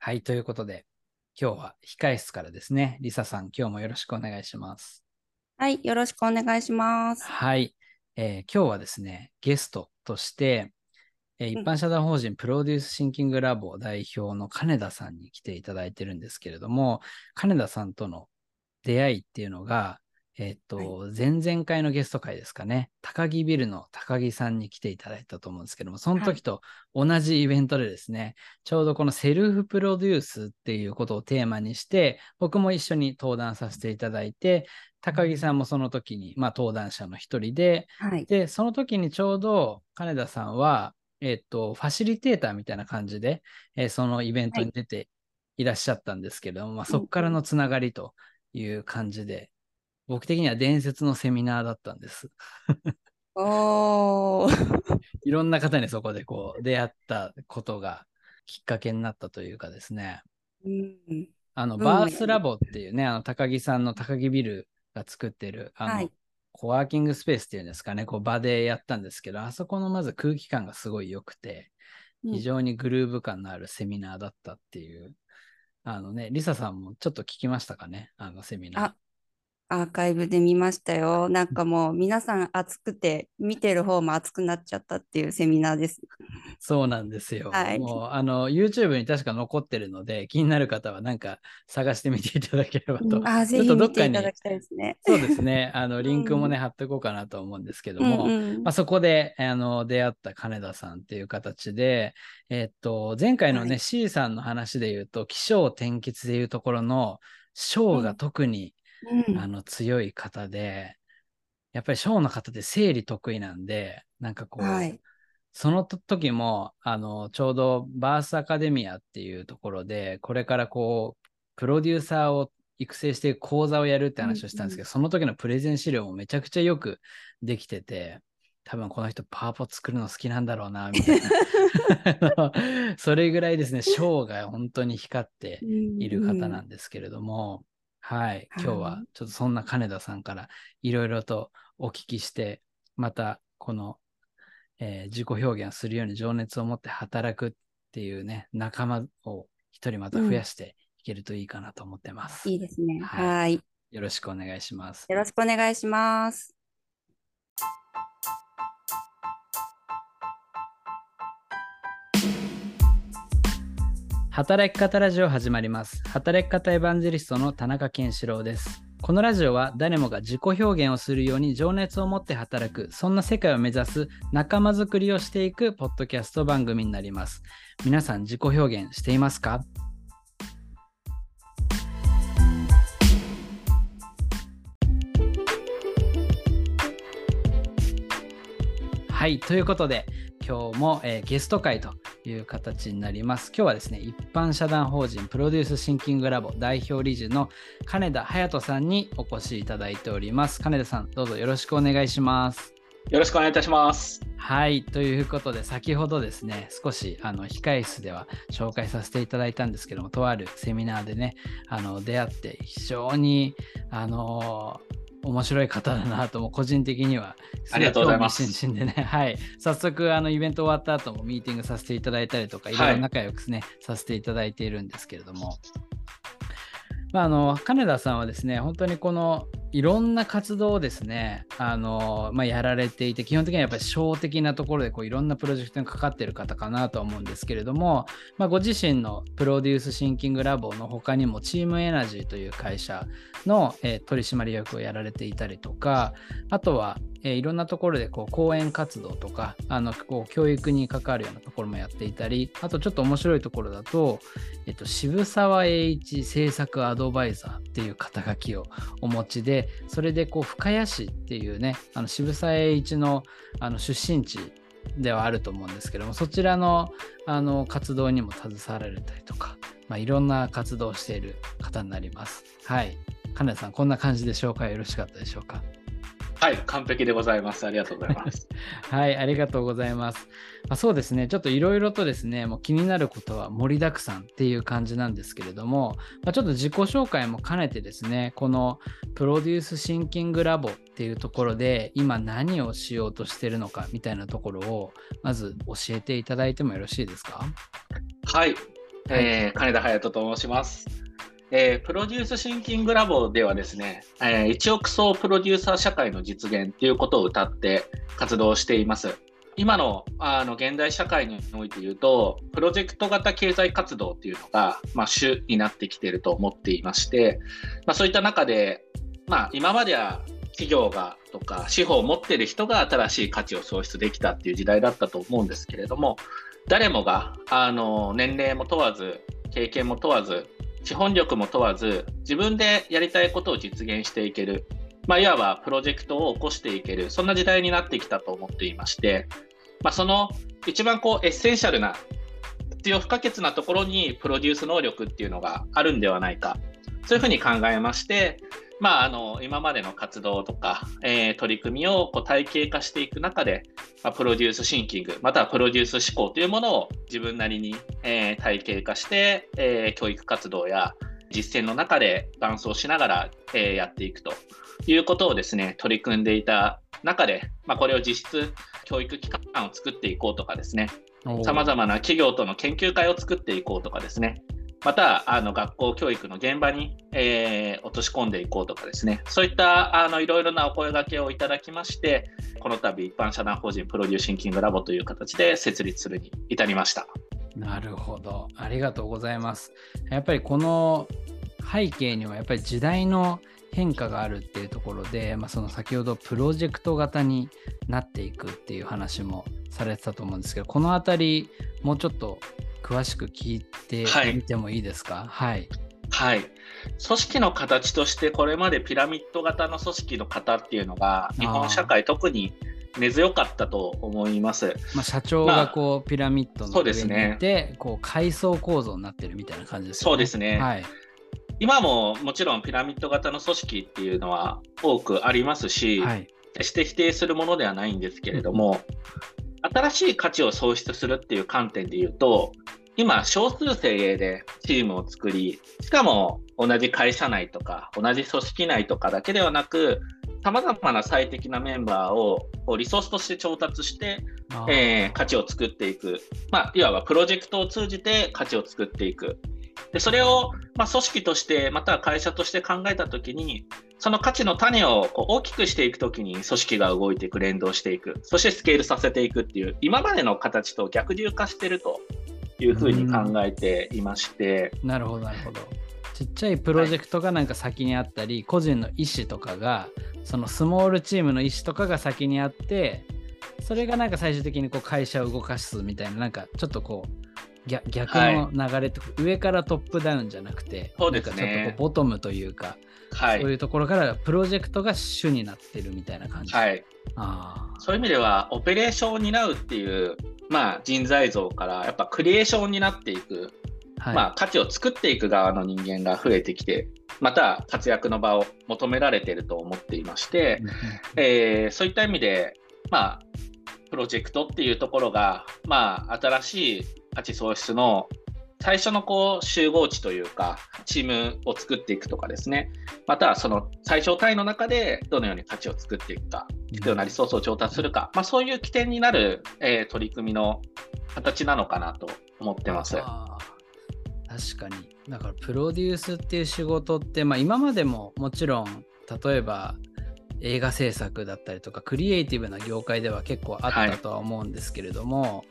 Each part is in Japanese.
はい、ということで、今日は控室からですね、リサさん、今日もよろしくお願いします。はい、よろしくお願いします。はい、えー今日はですね、ゲストとして、えーうん一般社団法人プロデュースシンキングラボ代表の金田さんに来ていただいてるんですけれども、金田さんとの出会いっていうのが、えーっと、前々回のゲスト会ですかね、高木ビルの高木さんに来ていただいたと思うんですけども、その時と同じイベントでですね、ちょうどこのセルフプロデュースっていうことをテーマにして、僕も一緒に登壇させていただいて、高木さんもその時に、まあ、登壇者の一人で、はい。で、その時にちょうど金田さんは、えっと、ファシリテーターみたいな感じで、えーそのイベントに出ていらっしゃったんですけども、まあ、そこからのつながりという感じで、僕的には伝説のセミナーだったんです。おー。いろんな方にそこでこう出会ったことがきっかけになったというかですね。うん。あの、うんバースラボっていうね、あの、高木さんの高木ビルが作ってる、あの、はいコワーキングスペースっていうんですかね、こう場でやったんですけど、あそこのまず空気感がすごい良くて、非常にグルーヴ感のあるセミナーだったっていう、あのね、リサさんもちょっと聞きましたかね、あのセミナーあ。アーカイブで見ましたよ。なんかもう皆さん熱くて、見てる方も熱くなっちゃったっていうセミナーです。そうなんですよ。はいもう、あの、YouTube に確か残ってるので、気になる方はなんか探してみていただければと。あ、ぜちょっひとどっかに見ていただきたいですね。そうですね。あの、リンクもね、うん貼っておこうかなと思うんですけどうんも、うんまあ、そこで、あの、出会った金田さんっていう形で、えっと、前回のね、はい C さんの話で言うと、気象転結でいうところの、章が特に、うんあの、強い方で、やっぱり章の方って整理得意なんで、なんかこう、はい。その時も、あの、ちょうどバースアカデミアっていうところで、これからこう、プロデューサーを育成して講座をやるって話をしたんですけど、その時のプレゼン資料もめちゃくちゃよくできてて、多分この人パワポ作るの好きなんだろうな、みたいな。それぐらいですね、ショーが本当に光っている方なんですけれども、はい、今日ははいちょっとそんな金田さんからいろいろとお聞きして、またこの、えー自己表現をするように情熱を持って働くっていうね、仲間を一人また増やしていけるといいかなと思ってます。いいですね。はいはい。よろしくお願いします。よろしくお願いします。働き方ラジオ始まります。働き方エヴァンジェリストの田中健志郎です。このラジオは誰もが自己表現をするように情熱を持って働く、そんな世界を目指す仲間づくりをしていくポッドキャスト番組になります。皆さん自己表現していますか？はい、ということで、今日も、えーゲスト会という形になります。今日はですね、一般社団法人プロデュースシンキングラボ代表理事の金田隼人さんにお越しいただいております。金田さん、どうぞよろしくお願いします。よろしくお願いいたします。はい、ということで、先ほどですね、少しあの控室では紹介させていただいたんですけども、とあるセミナーでね、あの出会って、非常にあの面白い方だなとも個人的にはありがとうございます。でね、はい、早速あのイベント終わった後もミーティングさせていただいたりとか、い。ろいろ仲良くね、させていただいているんですけれども、まあ、あの金田さんはですね、本当にこのいろんな活動をですね、あのまあ、やられていて、基本的にはやっぱり小的なところでこういろんなプロジェクトにかかってる方かなとは思うんですけれども、まあ、ご自身のプロデュースシンキングラボの他にもチームエナジーという会社の、えー取締役をやられていたりとか、あとは、えーいろんなところでこう講演活動とかあのこう教育に関わるようなところもやっていたりあとちょっと面白いところだと、えっと、渋沢栄一政策アドバイザーっていう肩書きをお持ちでそれでこう深谷市っていうねあの渋沢栄一のあの出身地ではあると思うんですけどもそちらのあの活動にも携わられたりとか、まあ、いろんな活動をしている方になります。はい金田さんこんな感じで紹介よろしかったでしょうか？はい、完璧でございます。ありがとうございます。はい、ありがとうございます。まあ、そうですね、ちょっといろいろとですね、もう気になることは盛りだくさんっていう感じなんですけれども、まあ、ちょっと自己紹介も兼ねてですね、このプロデュースシンキングラボっていうところで今何をしようとしてるのかみたいなところをまず教えていただいてもよろしいですか？はい。えー、金田隼人と申します。えー、プロデュースシンキングラボではですね、えー、1億総プロデューサー社会の実現ということを謳って活動しています。今のあの現代社会において言うと、プロジェクト型経済活動っていうのが、まあ、主になってきていると思っていまして、まあ、そういった中で、まあ、今までは企業がとか資本を持っている人が新しい価値を創出できたっていう時代だったと思うんですけれども誰もがあの年齢も問わず経験も問わず資本力も問わず自分でやりたいことを実現していける、まあ、いわばプロジェクトを起こしていける。そんな時代になってきたと思っていまして、まあ、その一番こうエッセンシャルな必要不可欠なところにプロデュース能力っていうのがあるんではないか。そういうふうに考えましてまあ、あの今までの活動とか、えー、取り組みをこう体系化していく中で、まあ、プロデュースシンキングまたはプロデュース思考というものを自分なりに、えー、体系化して、えー、教育活動や実践の中で伴走しながら、えやっていくということをですね取り組んでいた中で、まあ、これを実質教育機関を作っていこうとかですねさまざまな企業との研究会を作っていこうとかですねまたあの学校教育の現場に、えー、落とし込んでいこうとかですね、そういったあのいろいろなお声がけをいただきまして、この度一般社団法人プロデューシンキングラボという形で設立するに至りました。なるほど、ありがとうございます。やっぱりこの背景にはやっぱり時代の変化があるっていうところで、まあ、その先ほどプロジェクト型になっていくっていう話もされてたと思うんですけどこの辺りもうちょっと詳しく聞いてみてもいいですか？はい、はい、組織の形としてこれまでピラミッド型の組織の型っていうのが日本社会特に根強かったと思います。まあ、社長がこう、まあ、ピラミッドの上にいて、ね、こう階層構造になってるみたいな感じですね。そうですね。はい。今ももちろんピラミッド型の組織っていうのは多くありますし、はい、決して否定するものではないんですけれども、新しい価値を創出するっていう観点で言うと、今、少数精鋭でチームを作り、しかも同じ会社内とか、同じ組織内とかだけではなく、さまざまな最適なメンバーをリソースとして調達して、えー、価値を作っていく、まあ、いわばプロジェクトを通じて価値を作っていく。でそれを、まあ、組織として、または会社として考えたときに、その価値の種をこう大きくしていくときに組織が動いていく、連動していく、そしてスケールさせていくっていう、今までの形と逆流化してるというふうに考えていまして。なるほど、なるほど。ちっちゃいプロジェクトがなんか先にあったり、はい、個人の意思とかが、そのスモールチームの意思とかが先にあって、それがなんか最終的にこう会社を動かすみたいな、なんかちょっとこう、逆の流れって、はい、上からトップダウンじゃなくて、そうですね、ちょっとこうボトムというか、はい、そういうところからプロジェクトが主になってるみたいな感じ。はい、あそういう意味では、オペレーションを担うっていう、まあ、人材像からやっぱクリエーションになっていく、はい、まあ、価値を作っていく側の人間が増えてきて、また活躍の場を求められていると思っていまして、えー、そういった意味で、まあ、プロジェクトっていうところが、まあ、新しい価値創出の最初のこう集合値というか、チームを作っていくとかですね、またその最小単位の中でどのように価値を作っていくか、必要なリソースを調達するか、まあ、そういう起点になる、えー、取り組みの形なのかなと思ってます。確かに。だからプロデュースっていう仕事って、まあ、今までももちろん、例えば映画制作だったりとか、クリエイティブな業界では結構あったとは思うんですけれども、はい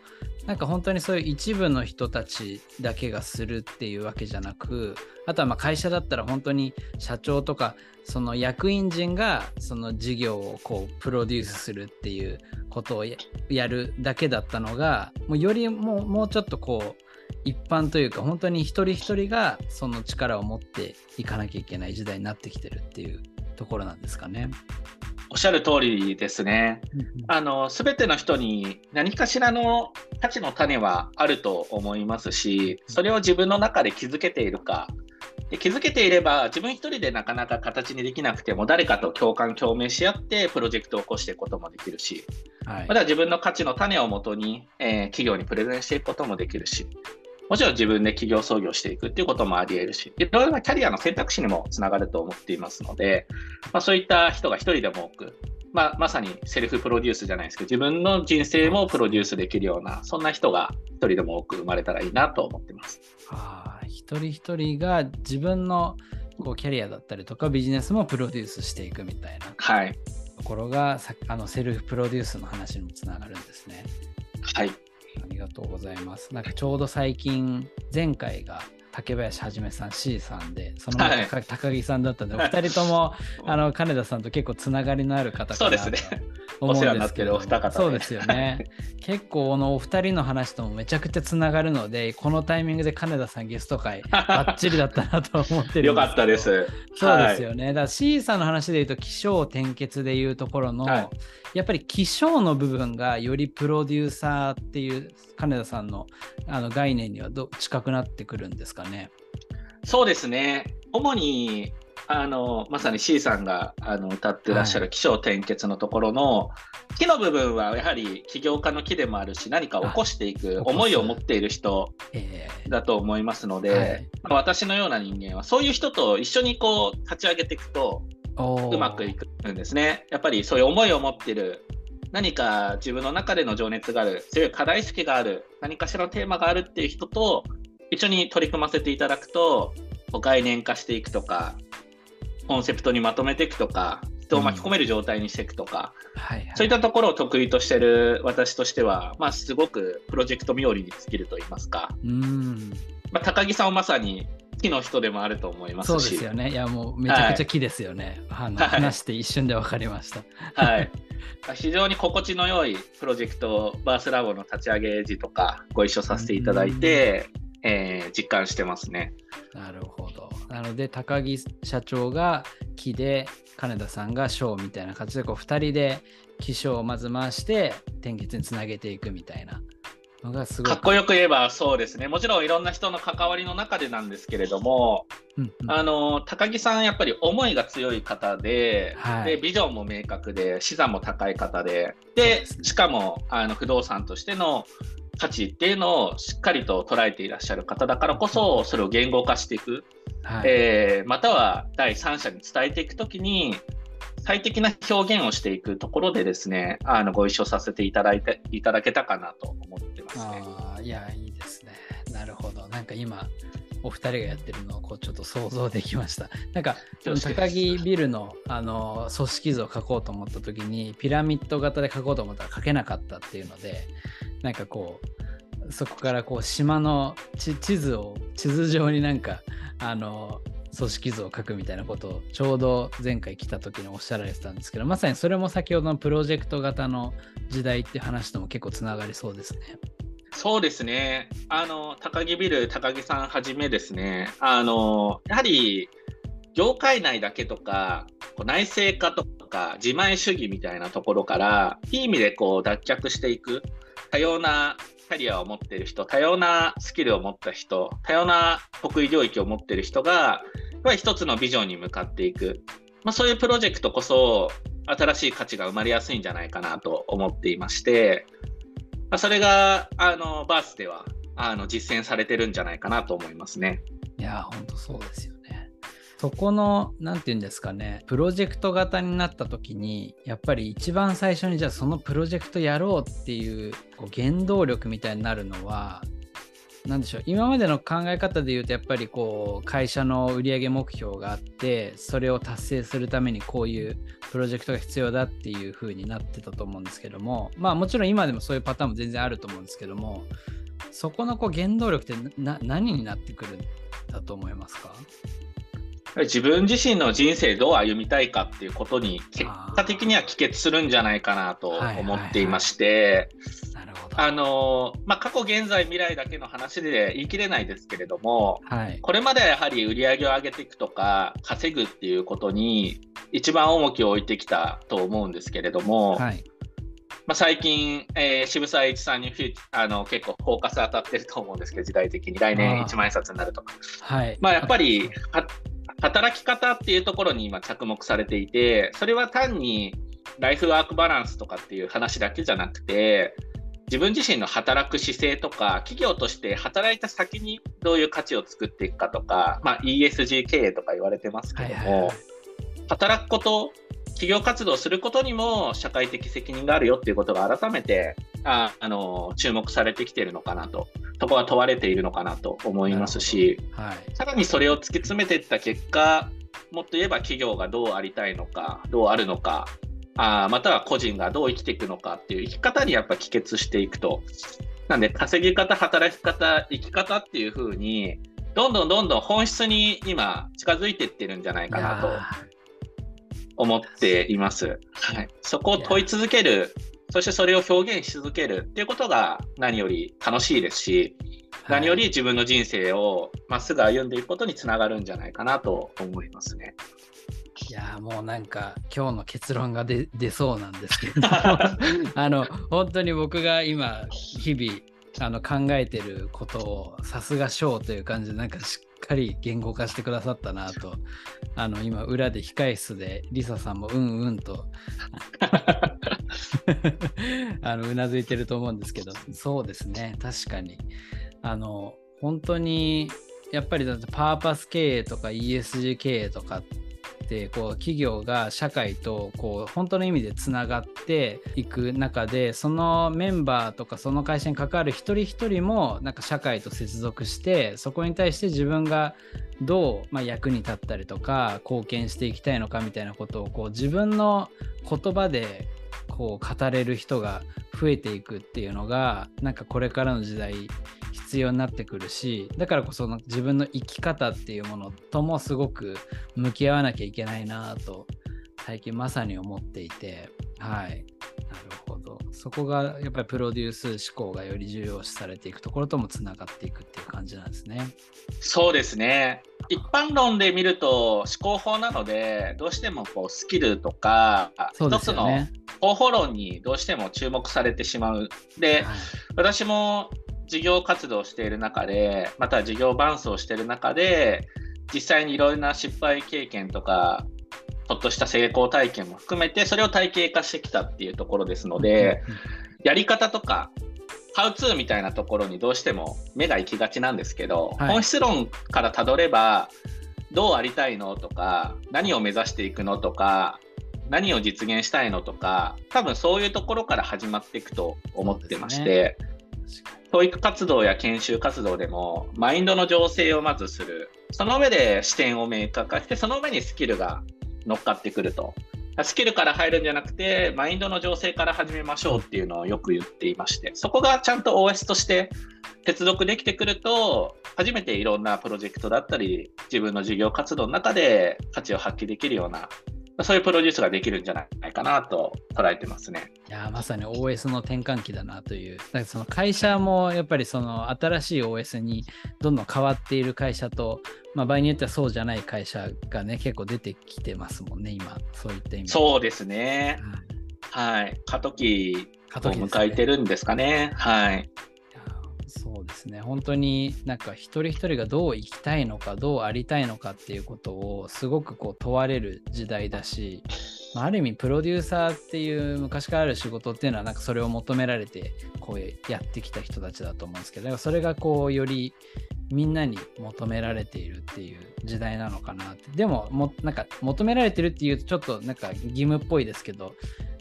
なんか本当にそういう一部の人たちだけがするっていうわけじゃなくあとはまあ会社だったら本当に社長とかその役員陣がその事業をこうプロデュースするっていうことをやるだけだったのがもうよりももうちょっとこう一般というか本当に一人一人がその力を持っていかなきゃいけない時代になってきてるっていうところなんですかね。おっしゃる通りですね。あの、すべての人に何かしらの価値の種はあると思いますし、それを自分の中で気づけているか、で気づけていれば自分一人でなかなか形にできなくても誰かと共感共鳴し合ってプロジェクトを起こしていくこともできるし、はい、また自分の価値の種をもとに、えー、企業にプレゼンしていくこともできるしもちろん自分で企業創業していくっていうこともあり得るし、いろいろなキャリアの選択肢にもつながると思っていますので、まあ、そういった人が一人でも多く、まあ、まさにセルフプロデュースじゃないですけど、自分の人生もプロデュースできるような、そんな人が一人でも多く生まれたらいいなと思ってます。あ一人一人が自分のこうキャリアだったりとかビジネスもプロデュースしていくみたいなところが、さあのセルフプロデュースの話にもつながるんですね。はい。ありがとうございます。なんかちょうど最近、前回が竹林はじめさん C さんでその前、はい、高木さんだったんで、お二人とも あの金田さんと結構つながりのある方かなと思うんですけど、そうですよね。結構のお二人の話ともめちゃくちゃつながるので、このタイミングで金田さんゲスト会ばっちりだったなと思ってるよかったです。そうですよね。はい、だから C さんの話で言うと起承転結でいうところの、はい、やっぱり起承の部分がよりプロデューサーっていう金田さんのあの概念にはど近くなってくるんですかね。そうですね。主にあのまさに C さんがあの歌ってらっしゃる起承転結のところの、はい、木の部分はやはり起業家の木でもあるし何か起こしていく思いを持っている人だと思いますので、えーはい、私のような人間はそういう人と一緒にこう立ち上げていくとうまくいくんですね。やっぱりそういう思いを持ってる何か自分の中での情熱がある強い課題意識がある何かしらのテーマがあるっていう人と一緒に取り組ませていただくと概念化していくとかコンセプトにまとめていくとか人を巻き込める状態にしていくとか、はいはい、そういったところを得意としてる私としては、まあ、すごくプロジェクト冥利に尽きると言いますか、うん。まあ、高木さんはまさに木の人でもあると思いますし。そうですよね。いやもうめちゃくちゃ木ですよね、はい、話して一瞬で分かりました、はい、非常に心地の良いプロジェクトバースラボの立ち上げ時とかご一緒させていただいて、えー、実感してますね。なるほど。なので、高木社長が木で、金田さんが小みたいな感じで、こう2人で気象をまず回して、転結につなげていくみたいな。のがすごかっこよく言えばそうですねもちろんいろんな人の関わりの中でなんですけれども、うんうん、あの高木さんやっぱり思いが強い方ではい、でビジョンも明確で資産も高い方でで、ね、しかもあの不動産としての価値っていうのをしっかりと捉えていらっしゃる方だからこそそれを言語化していく、はい、えー、または第三者に伝えていくときに最適な表現をしていくところでですねあのご一緒させていただいていただけたかなと思ってますね。あいやいいですね。なるほど。なんか今お二人がやってるのをこうちょっと想像できました。なんか高木ビルのあの組織図を書こうと思った時にピラミッド型で書こうと思ったら書けなかったっていうのでなんかこうそこからこう島の地図を地図上になんかあの組織図を書くみたいなことをちょうど前回来た時におっしゃられてたんですけどまさにそれも先ほどのプロジェクト型の時代って話とも結構つながりそうですね。そうですね。あの、高木ビル、高木さんはじめですね、あの、やはり、業界内だけとか、内製化とか、自前主義みたいなところから、いい意味でこう脱却していく、多様なキャリアを持っている人、多様なスキルを持った人、多様な得意領域を持っている人が、一つのビジョンに向かっていく、まあ、そういうプロジェクトこそ、新しい価値が生まれやすいんじゃないかなと思っていまして、まあ、それがあのバースではあの実践されてるんじゃないかなと思いますね。いや、本当そうですよ。そこの、なんて言うんですかね、プロジェクト型になった時に、やっぱり一番最初にじゃあそのプロジェクトやろうっていうこう原動力みたいになるのは、何でしょう今までの考え方で言うとやっぱりこう会社の売上目標があってそれを達成するためにこういうプロジェクトが必要だっていう風になってたと思うんですけどもまあもちろん今でもそういうパターンも全然あると思うんですけどもそこのこう原動力って何になってくるんだと思いますか？自分自身の人生どう歩みたいかっていうことに結果的には帰結するんじゃないかなと思っていまして、あのまあ、過去、現在、未来だけの話で言い切れないですけれども、はい、これまではやはり売り上げを上げていくとか、稼ぐっていうことに一番重きを置いてきたと思うんですけれども、はい、まあ、最近、えー、渋沢栄一さんにあの結構フォーカス当たってると思うんですけど、時代的に。来年1万円札になるとか。はい。まあ、やっぱり 働き方っていうところに今着目されていて、それは単にライフワークバランスとかっていう話だけじゃなくて、自分自身の働く姿勢とか企業として働いた先にどういう価値を作っていくかとか、まあ、ESG 経営とか言われてますけども、はいはいはい、働くこと企業活動することにも社会的責任があるよっていうことが改めてああの注目されてきているのかなと、そこは問われているのかなと思いますし、はい、さらにそれを突き詰めていった結果、もっと言えば企業がどうありたいのか、どうあるのか、あまたは個人がどう生きていくのかっていう生き方にやっぱ帰結していくと。なんで稼ぎ方、働き方、生き方っていう風にどんどんどんどん本質に今近づいていってるんじゃないかなと思っています。はい、そこを問い続ける、そしてそれを表現し続けるっていうことが何より楽しいですし、何より自分の人生をまっすぐ歩んでいくことにつながるんじゃないかなと思いますね。いやもうなんか今日の結論が出そうなんですけど。あの本当に僕が今日々あの考えてることをさすがショーという感じでなんかしっかり言語化してくださったなと。あの今裏で控室でリサさんもうんうんと。あのうなずいてると思うんですけど。そうですね。確かに。あの本当にやっぱりだってパーパス経営とか ESG 経営とかってこう企業が社会とこう本当の意味でつながっていく中でそのメンバーとかその会社に関わる一人一人もなんか社会と接続してそこに対して自分がどう、まあ、役に立ったりとか貢献していきたいのかみたいなことをこう自分の言葉でこう語れる人が増えていくっていうのがなんかこれからの時代必要になってくるしだからこその自分の生き方っていうものともすごく向き合わなきゃいけないなと最近まさに思っていてはい。なるほど。そこがやっぱりプロデュース思考がより重要視されていくところともつながっていくっていう感じなんですね。そうですね。一般論で見ると思考法なのでどうしてもこうスキルとか、ね、一つの方法論にどうしても注目されてしまう。で、はい、私も事業活動をしている中で、また事業伴走している中で、実際にいろいろな失敗経験とか、ちょっとした成功体験も含めて、それを体系化してきたっていうところですので、やり方とか、ハウツーみたいなところにどうしても目が行きがちなんですけど、はい、本質論からたどれば、どうありたいのとか、何を目指していくのとか、何を実現したいのとか、多分そういうところから始まっていくと思ってまして、教育活動や研修活動でもマインドの醸成をまずする。その上で視点を明確化してその上にスキルが乗っかってくると。スキルから入るんじゃなくてマインドの醸成から始めましょうっていうのをよく言っていまして。そこがちゃんと OS として接続できてくると初めていろんなプロジェクトだったり自分の事業活動の中で価値を発揮できるようなそういうプロデュースができるんじゃないかなと捉えてますね。いやまさに OS の転換期だなという、だからその会社もやっぱりその新しい OS にどんどん変わっている会社と、まあ、場合によってはそうじゃない会社がね、結構出てきてますもんね、今、そういった意味そうですね。はい。過渡期を迎えてるんですかね。はい。そうね。本当になんか一人一人がどう生きたいのかどうありたいのかっていうことをすごくこう問われる時代だし、まあ、ある意味プロデューサーっていう昔からある仕事っていうのはなんかそれを求められてこうやってきた人たちだと思うんですけどそれがこうよりみんなに求められているっていう時代なのかなって。でももなんか求められてるっていうとちょっとなんか義務っぽいですけど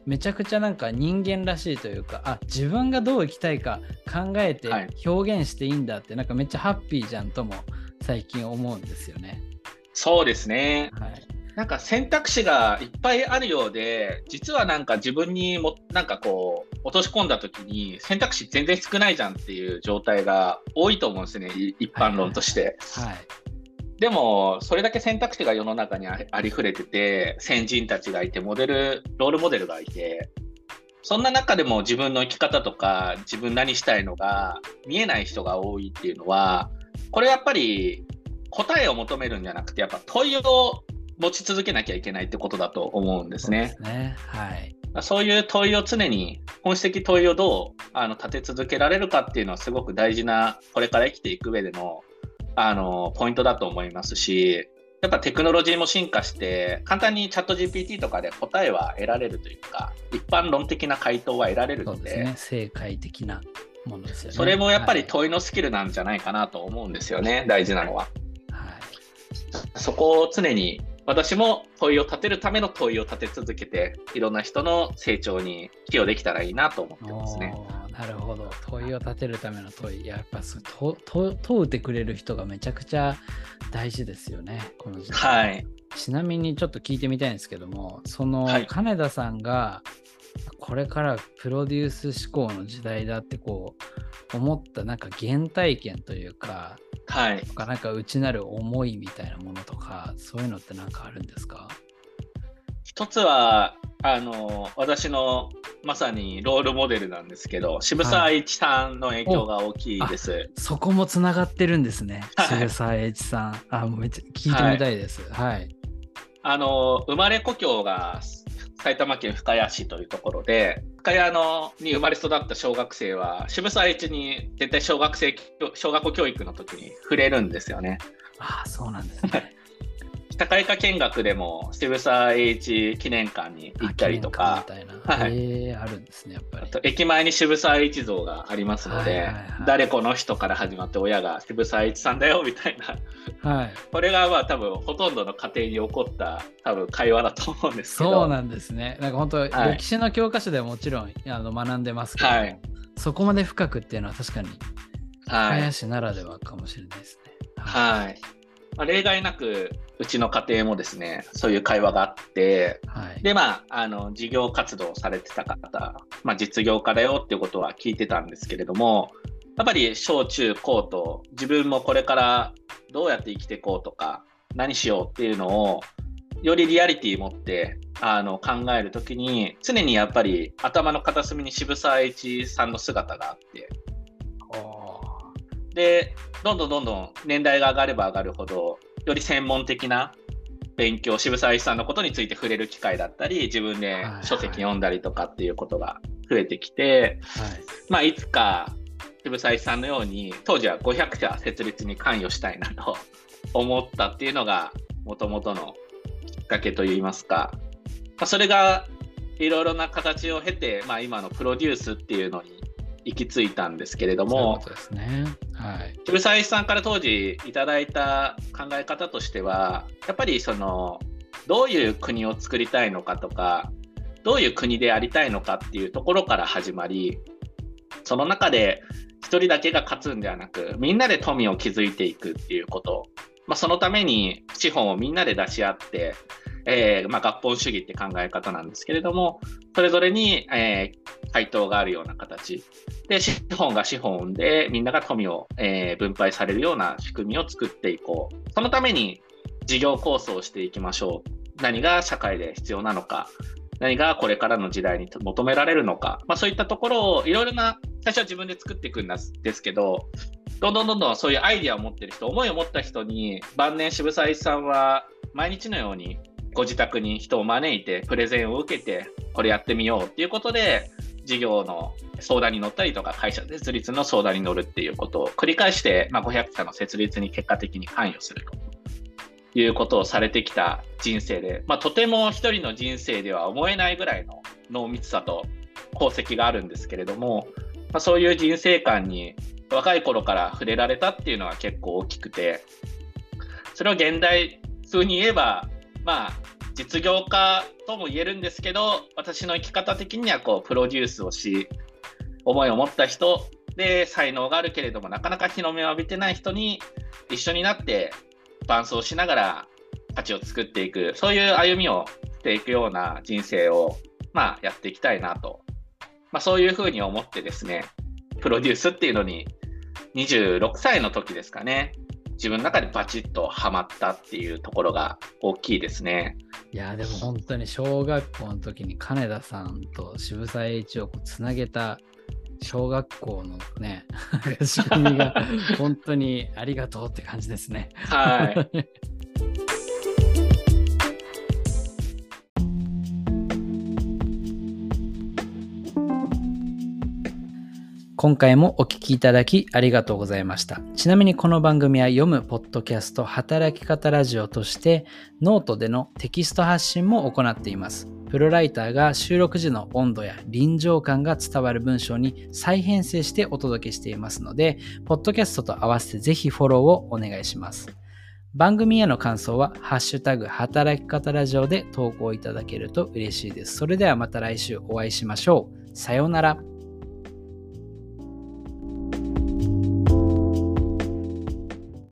めちゃくちゃなんか人間らしいというかあ自分がどう生きたいか考えて表現していいんだって、はい、なんかめっちゃハッピーじゃんとも最近思うんですよね。そうですね、はい、なんか選択肢がいっぱいあるようで実はなんか自分にもなんかこう落とし込んだ時に選択肢全然少ないじゃんっていう状態が多いと思うんですね一般論として。はい、はいでも、それだけ選択肢が世の中にありふれてて、先人たちがいて、モデル、ロールモデルがいて、そんな中でも自分の生き方とか、自分何したいのが見えない人が多いっていうのは、これやっぱり答えを求めるんじゃなくて、やっぱ問いを持ち続けなきゃいけないってことだと思うんですね。そうねはい、そういう問いを常に、本質的問いをどうあの立て続けられるかっていうのはすごく大事な、これから生きていく上でのあのポイントだと思いますし、やっぱテクノロジーも進化して、簡単にチャット GPT とかで答えは得られるというか、一般論的な回答は得られるので、ね、正解的なものですよね。それもやっぱり問いのスキルなんじゃないかなと思うんですよね、はい、大事なのは。はい、そこを常に私も問いを立てるための問いを立て続けて、いろんな人の成長に寄与できたらいいなと思ってますね。なるほど。問いを立てるための問い。やっぱそ問問うてくれる人がめちゃくちゃ大事ですよね、この時代。はい。ちなみにちょっと聞いてみたいんですけども、その、金田さんがこれからプロデュース思考の時代だってこう思ったなんか原体験というか、はい。とかなんか内なる思いみたいなものとか、そういうのって何かあるんですか？一つは、あの、私のまさにロールモデルなんですけど、渋沢栄一さんの影響が大きいです。はい、そこもつながってるんですね。はい、渋沢栄一さん。あ、もうめっちゃ聞いてみたいです。はい。はい、あの、生まれ故郷が埼玉県深谷市というところで、深谷のに生まれ育った小学生は、渋沢栄一に絶対小学生小学校教育の時に触れるんですよね。ああ、そうなんですね。高医科見学でも渋沢栄一記念館に行ったりとか、はい、あるんですね、やっぱり。と駅前に渋沢栄一像がありますので、はいはいはい、誰この人から始まって親が渋沢栄一さんだよみたいな、はい、これがまあ多分ほとんどの家庭に起こった多分会話だと思うんですけど。そうなんですね。なんか本当、はい、歴史の教科書でももちろんあの学んでますけど、はい、そこまで深くっていうのは確かに、はい、林ならではかもしれないですね。はい。まあ、例外なくうちの家庭もですねそういう会話があって、はい、でまああの事業活動されてた方、まあ、実業家だよっていうことは聞いてたんですけれどもやっぱり小中高と自分もこれからどうやって生きていこうとか何しようっていうのをよりリアリティ持ってあの考えるときに常にやっぱり頭の片隅に渋沢栄一さんの姿があってでどんどんどんどん年代が上がれば上がるほどより専門的な勉強渋沢栄一さんのことについて触れる機会だったり自分で書籍読んだりとかっていうことが増えてきて、はい。まあ、いつか渋沢栄一さんのように当時は500社設立に関与したいなと 思ったっていうのがもともとのきっかけといいますか、まあ、それがいろいろな形を経て、まあ、今のプロデュースっていうのに行き着いたんですけれども、そうですね。はい。渋沢さんから当時いただいた考え方としては、やっぱりその、どういう国を作りたいのかとか、どういう国でありたいのかっていうところから始まり、その中で1人だけが勝つんではなく、みんなで富を築いていくっていうこと、まあ、そのために資本をみんなで出し合って、えーまあ、合本主義って考え方なんですけれども、それぞれに、えー、回答があるような形で、資本が資本でみんなが富を、えー、分配されるような仕組みを作っていこう。そのために事業構想をしていきましょう。何が社会で必要なのか、何がこれからの時代に求められるのか、まあ、そういったところをいろいろな、最初は自分で作っていくんですけど、どんどんどんどんそういうアイデアを持ってる人、思いを持った人に、晩年渋沢さんは毎日のようにご自宅に人を招いてプレゼンを受けてこれやってみようっていうことで事業の相談に乗ったりとか会社設立の相談に乗るっていうことを繰り返して、まあ、500社の設立に結果的に関与するということをされてきた人生で、まあ、とても一人の人生では思えないぐらいの濃密さと功績があるんですけれども、まあ、そういう人生観に若い頃から触れられたっていうのは結構大きくてそれを現代風に言えばまあ、実業家とも言えるんですけど、私の生き方的にはこうプロデュースをし、思いを持った人で才能があるけれども、なかなか日の目を浴びてない人に一緒になって伴走しながら価値を作っていく、そういう歩みをしていくような人生を、まあ、やっていきたいなと、まあ、そういうふうに思ってですね、プロデュースっていうのに26歳の時ですかね、自分の中でバチッとはまったっていうところが大きいですね。いやでも本当に小学校の時に金田さんと渋沢栄一をつなげた小学校のね 仕組みが本当にありがとうって感じですね。はい。今回もお聞きいただきありがとうございました。ちなみにこの番組は読むポッドキャスト働き方ラジオとしてノートでのテキスト発信も行っています。プロライターが収録時の温度や臨場感が伝わる文章に再編成してお届けしていますので、ポッドキャストと合わせてぜひフォローをお願いします。番組への感想は、ハッシュタグ働き方ラジオで投稿いただけると嬉しいです。それではまた来週お会いしましょう。さようなら。